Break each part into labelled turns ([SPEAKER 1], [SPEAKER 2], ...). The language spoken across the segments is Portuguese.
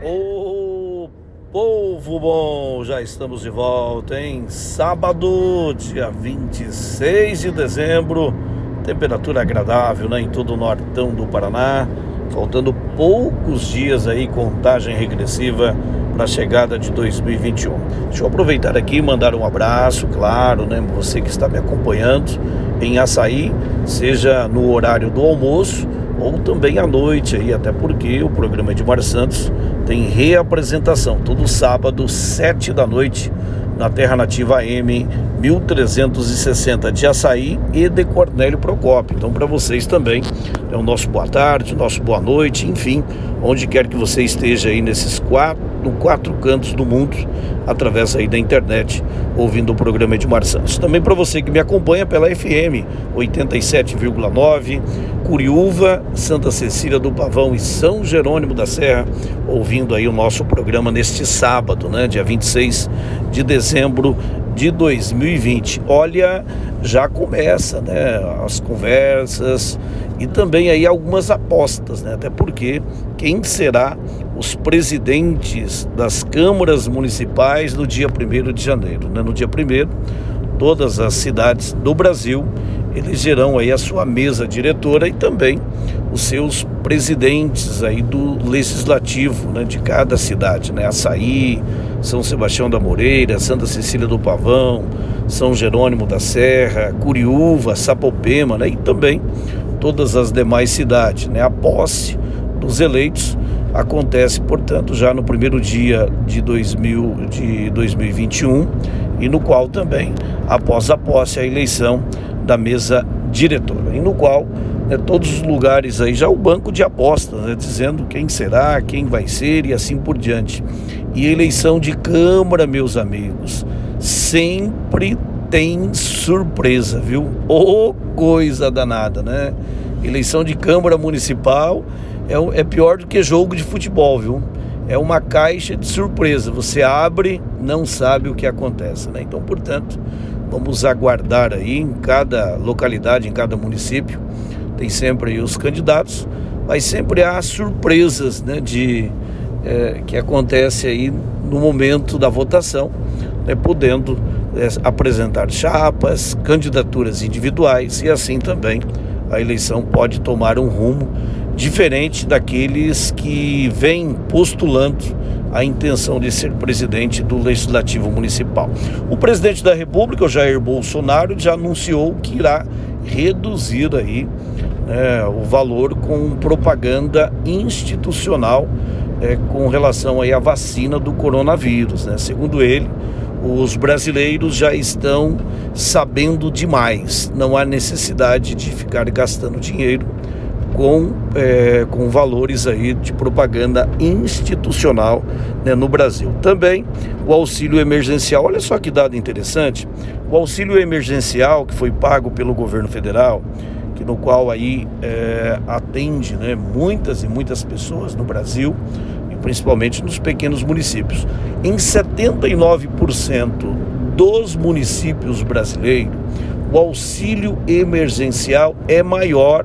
[SPEAKER 1] Ô povo bom, já estamos de volta em sábado, dia 26 de dezembro. Temperatura agradável né, em todo o nortão do Paraná. Faltando poucos dias aí, contagem regressiva para a chegada de 2021. Deixa eu aproveitar aqui e mandar um abraço, claro, né? Você que está me acompanhando em Açaí, seja no horário do almoço ou também à noite aí, até porque o programa Edmar Santos tem reapresentação todo sábado, sete da noite, na Terra Nativa AM 1360 de Açaí e de Cornélio Procópio. Então, para vocês também, é o nosso boa tarde, nosso boa noite, enfim, onde quer que você esteja aí nesses quatro, no quatro cantos do mundo, através aí da internet, ouvindo o programa Edmar Santos. Também para você que me acompanha pela FM 87,9, Curiúva, Santa Cecília do Pavão e São Jerônimo da Serra, ouvindo aí o nosso programa neste sábado, né, dia 26 de dezembro de 2020. Olha, já começa, né, as conversas e também aí algumas apostas, né? Até porque quem será os presidentes das câmaras municipais no dia 1 de janeiro, né? No dia 1 todas as cidades do Brasil elegerão aí a sua mesa diretora e também os seus presidentes aí do legislativo, né, de cada cidade, né? Açaí, São Sebastião da Moreira, Santa Cecília do Pavão, São Jerônimo da Serra, Curiúva, Sapopema, né? E também todas as demais cidades, né? A posse dos eleitos acontece, portanto, já no primeiro dia de, 2000, de 2021 e no qual também, após a posse, a eleição da mesa diretora, e no qual né, todos os lugares aí, já o banco de apostas, né, dizendo quem será, quem vai ser e assim por diante. E eleição de Câmara, meus amigos, sempre tem surpresa, viu? Ô oh, coisa danada, né? Eleição de Câmara Municipal é, é pior do que jogo de futebol, viu? É uma caixa de surpresa. Você abre, não sabe o que acontece, né? Então, portanto, Vamos aguardar aí em cada localidade, em cada município. Tem sempre os candidatos, mas sempre há surpresas né, de, é, que acontece aí no momento da votação, né, podendo é, apresentar chapas, candidaturas individuais e assim também a eleição pode tomar um rumo diferente daqueles que vêm postulando a intenção de ser presidente do Legislativo Municipal. O presidente da República, o Jair Bolsonaro, já anunciou que irá reduzir aí né, o valor com propaganda institucional é, com relação aí à vacina do coronavírus. Né? Segundo ele, os brasileiros já estão sabendo demais. Não há necessidade de ficar gastando dinheiro com, é, com valores aí de propaganda institucional né, no Brasil. Também o auxílio emergencial, olha só que dado interessante, o auxílio emergencial que foi pago pelo governo federal, que no qual aí é, atende né, muitas e muitas pessoas no Brasil, e principalmente nos pequenos municípios. Em 79% dos municípios brasileiros, o auxílio emergencial é maior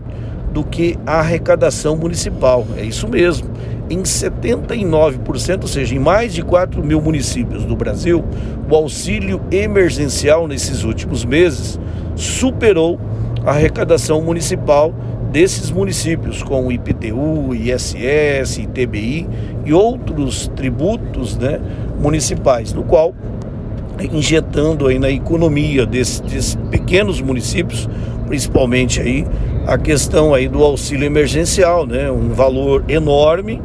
[SPEAKER 1] do que a arrecadação municipal. É isso mesmo. Em 79%, ou seja, em mais de 4 mil municípios do Brasil, o auxílio emergencial nesses últimos meses superou a arrecadação municipal desses municípios, com IPTU, ISS, ITBI e outros tributos né, municipais, no qual injetando aí na economia desses, desses pequenos municípios, principalmente aí a questão aí do auxílio emergencial, né? Um valor enorme,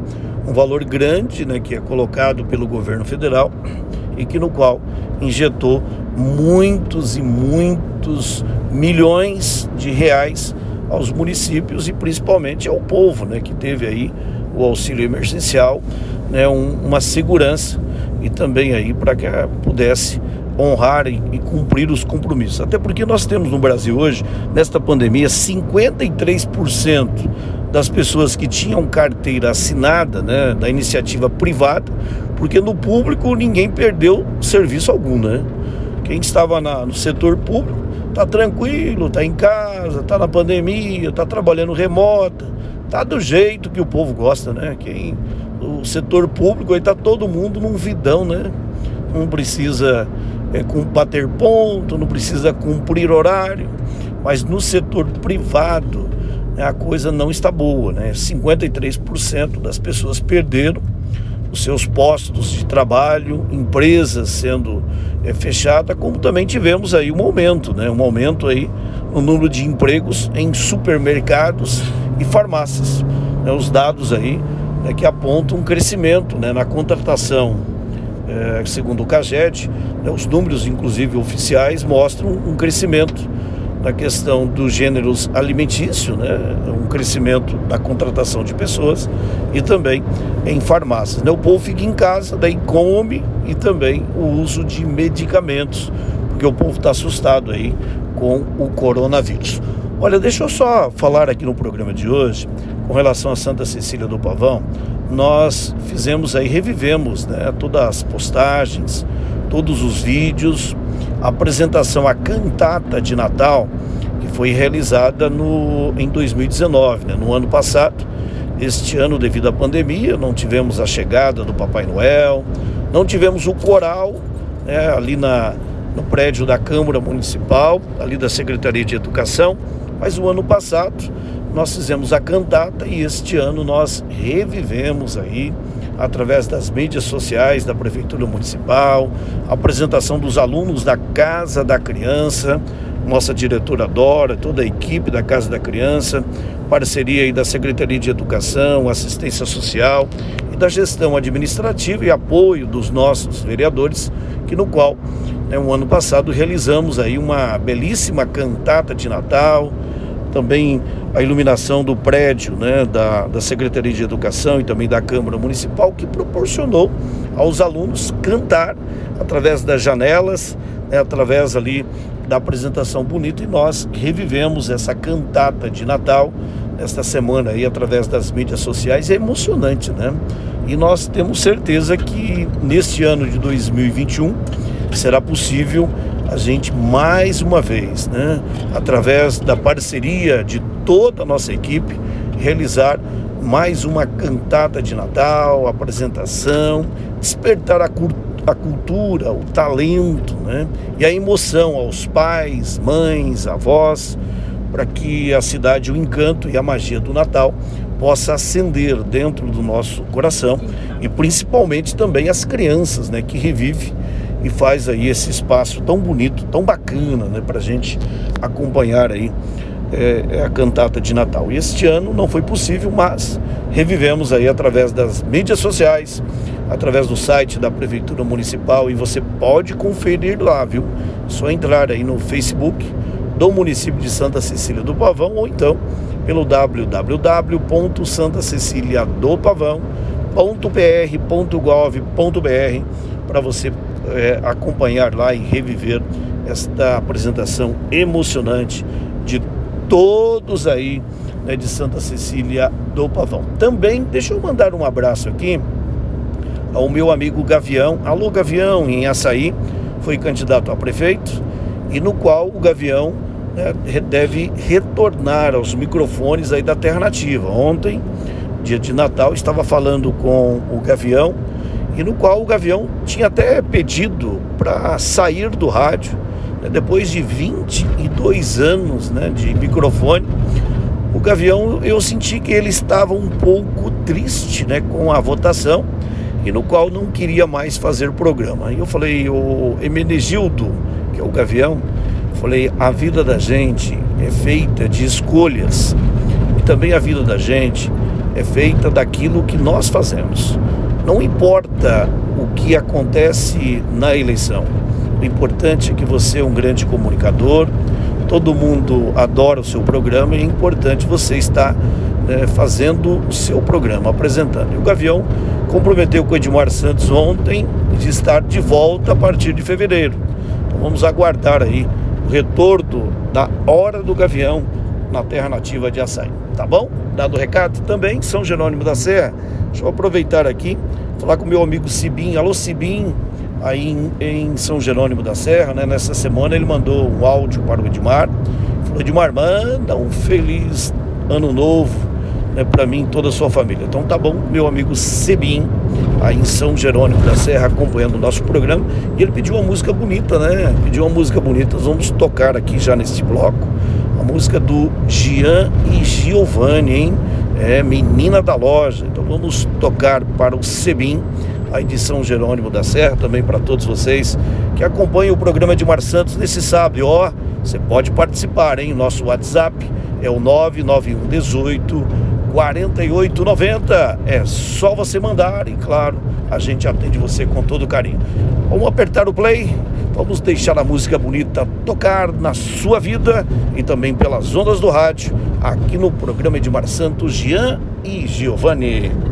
[SPEAKER 1] um valor grande, né? Que é colocado pelo governo federal e que no qual injetou muitos e muitos milhões de reais aos municípios e principalmente ao povo, né? Que teve aí o auxílio emergencial, né? Um, uma segurança e também aí para que pudesse honrar e, cumprir os compromissos. Até porque nós temos no Brasil hoje, nesta pandemia, 53% das pessoas que tinham carteira assinada né, da iniciativa privada, porque no público ninguém perdeu serviço algum, né? Quem estava na, no setor público está tranquilo, está em casa, está na pandemia, está trabalhando remota, está do jeito que o povo gosta, né? Quem o setor público aí está todo mundo num vidão, né? Não precisa é, bater ponto, não precisa cumprir horário, mas no setor privado né, a coisa não está boa, né? 53% das pessoas perderam os seus postos de trabalho, empresas sendo é, fechadas, como também tivemos aí um aumento, né? Um aumento aí no número de empregos em supermercados e farmácias. Né? Os dados aí né, que apontam um crescimento né, na contratação, é, segundo o CAGED, né, os números, inclusive oficiais, mostram um crescimento na questão dos gêneros alimentício, né, um crescimento da contratação de pessoas e também em farmácias. Né? O povo fica em casa, daí come e também o uso de medicamentos, porque o povo está assustado aí com o coronavírus. Olha, deixa eu só falar aqui no programa de hoje com relação a Santa Cecília do Pavão. Nós fizemos aí, revivemos né, todas as postagens, todos os vídeos, a apresentação, a cantata de Natal, que foi realizada no, em 2019, né, no ano passado. Este ano, devido à pandemia, não tivemos a chegada do Papai Noel, não tivemos o coral né, ali na, no prédio da Câmara Municipal, ali da Secretaria de Educação, mas o ano passado nós fizemos a cantata e este ano nós revivemos aí através das mídias sociais da Prefeitura Municipal, apresentação dos alunos da Casa da Criança, nossa diretora Dora, toda a equipe da Casa da Criança, parceria aí da Secretaria de Educação, Assistência Social e da gestão administrativa e apoio dos nossos vereadores, que no qual, né, um ano passado, realizamos aí uma belíssima cantata de Natal, também a iluminação do prédio né, da, da Secretaria de Educação e também da Câmara Municipal, que proporcionou aos alunos cantar através das janelas, né, através ali da apresentação bonita, e nós revivemos essa cantata de Natal esta semana aí através das mídias sociais. É emocionante, né? E nós temos certeza que neste ano de 2021 será possível a gente mais uma vez, né, através da parceria de toda a nossa equipe, realizar mais uma cantada de Natal, apresentação, despertar a, a cultura, o talento né, e a emoção aos pais, mães, avós, para que a cidade, o encanto e a magia do Natal possa acender dentro do nosso coração e principalmente também as crianças, né, que revivem e faz aí esse espaço tão bonito, tão bacana, né, para a gente acompanhar aí é, é, a cantata de Natal. E este ano não foi possível, mas revivemos aí através das mídias sociais, através do site da Prefeitura Municipal e você pode conferir lá, viu? Só entrar aí no Facebook do município de Santa Cecília do Pavão ou então pelo www.santaceciliadopavão.pr.gov.br para você é, acompanhar lá e reviver esta apresentação emocionante de todos aí né, de Santa Cecília do Pavão. Também deixa eu mandar um abraço aqui ao meu amigo Gavião. Alô Gavião, em Açaí, foi candidato a prefeito e no qual o Gavião né, deve retornar aos microfones aí da Terra Nativa. Ontem, dia de Natal, estava falando com o Gavião e no qual o Gavião tinha até pedido para sair do rádio, né, depois de 22 anos né, de microfone. O Gavião, eu senti que ele estava um pouco triste né, com a votação e no qual não queria mais fazer programa. E eu falei, o Emenegildo, que é o Gavião, falei, a vida da gente é feita de escolhas e também a vida da gente é feita daquilo que nós fazemos. Não importa o que acontece na eleição. O importante é que você é um grande comunicador, todo mundo adora o seu programa e é importante você estar né, fazendo o seu programa, apresentando. E o Gavião comprometeu com o Edmar Santos ontem de estar de volta a partir de fevereiro. Então vamos aguardar aí o retorno da Hora do Gavião na terra nativa de Açaí. Tá bom? Dado o recado também, São Jerônimo da Serra. Deixa eu aproveitar aqui falar com meu amigo Sibim. Alô, Sibim, aí em, em, São Jerônimo da Serra, né? Nessa semana ele mandou um áudio para o Edmar. Falou, Edmar, manda um feliz ano novo né, para mim e toda a sua família. Então tá bom, meu amigo Sebim, aí em São Jerônimo da Serra, acompanhando o nosso programa, e ele pediu uma música bonita, né? Pediu uma música bonita, nós vamos tocar aqui já neste bloco, a música do Gian e Giovanni, hein? É Menina da Loja. Então vamos tocar para o Sebim aí de São Jerônimo da Serra, também para todos vocês que acompanham o programa de Mar Santos nesse sábado. Ó, você pode participar, hein? Nosso WhatsApp é o 991 18 4890. É só você mandar e, claro, a gente atende você com todo carinho. Vamos apertar o play, vamos deixar a música bonita tocar na sua vida e também pelas ondas do rádio, aqui no programa Edmar Santos, Jean e Giovanni.